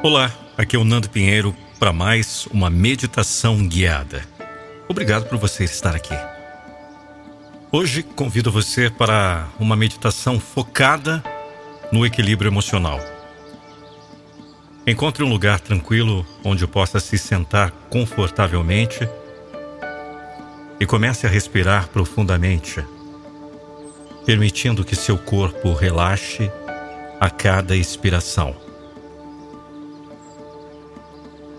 Olá, aqui é o Nando Pinheiro para mais uma meditação guiada. Obrigado por você estar aqui. Hoje convido você para uma meditação focada no equilíbrio emocional. Encontre um lugar tranquilo onde possa se sentar confortavelmente e comece a respirar profundamente, permitindo que seu corpo relaxe a cada expiração.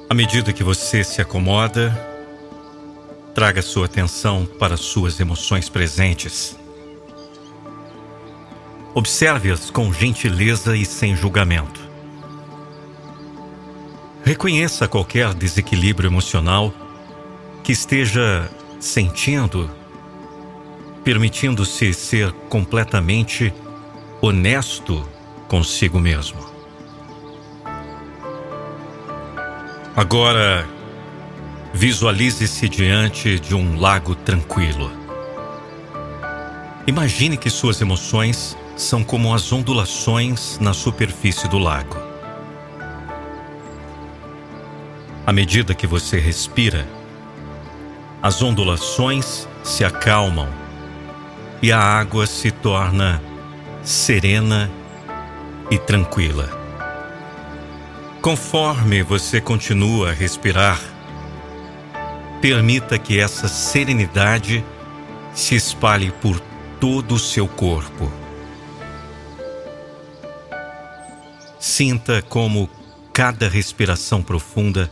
À medida que você se acomoda, traga sua atenção para suas emoções presentes. Observe-as com gentileza e sem julgamento. Reconheça qualquer desequilíbrio emocional que esteja sentindo, permitindo-se ser completamente honesto consigo mesmo. Agora, visualize-se diante de um lago tranquilo. Imagine que suas emoções são como as ondulações na superfície do lago. À medida que você respira, as ondulações se acalmam e a água se torna serena e tranquila. Conforme você continua a respirar, permita que essa serenidade se espalhe por todo o seu corpo. Sinta como cada respiração profunda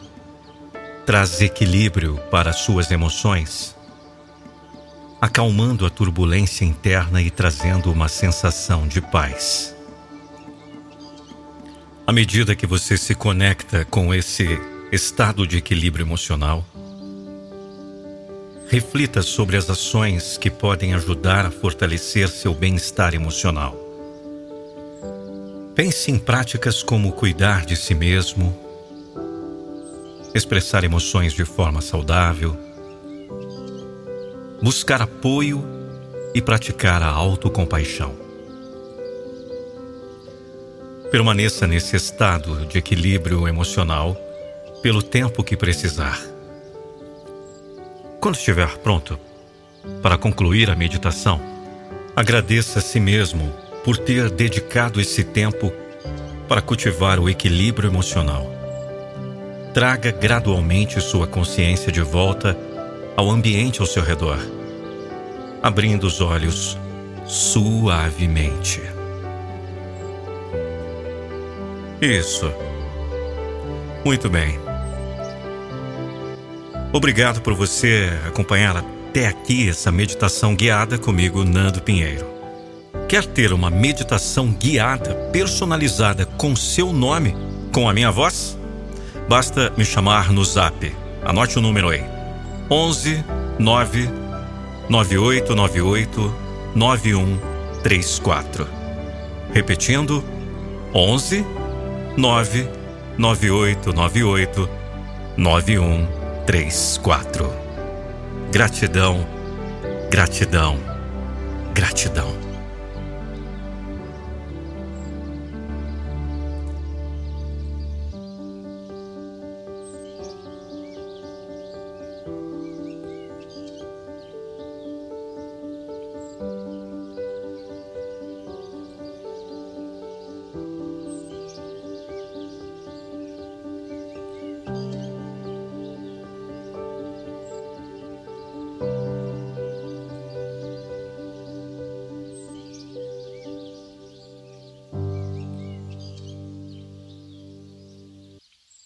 traz equilíbrio para suas emoções, acalmando a turbulência interna e trazendo uma sensação de paz. À medida que você se conecta com esse estado de equilíbrio emocional, reflita sobre as ações que podem ajudar a fortalecer seu bem-estar emocional. Pense em práticas como cuidar de si mesmo, expressar emoções de forma saudável, buscar apoio e praticar a autocompaixão. Permaneça nesse estado de equilíbrio emocional pelo tempo que precisar. Quando estiver pronto para concluir a meditação, agradeça a si mesmo por ter dedicado esse tempo para cultivar o equilíbrio emocional. Traga gradualmente sua consciência de volta ao ambiente ao seu redor, abrindo os olhos suavemente. Isso. Muito bem. Obrigado por você acompanhar até aqui essa meditação guiada comigo, Nando Pinheiro. Quer ter uma meditação guiada, personalizada com seu nome, com a minha voz? Basta me chamar no zap. Anote o número aí: 11 9 9898 9134. Repetindo: 11 99898 9134. Gratidão, gratidão, gratidão.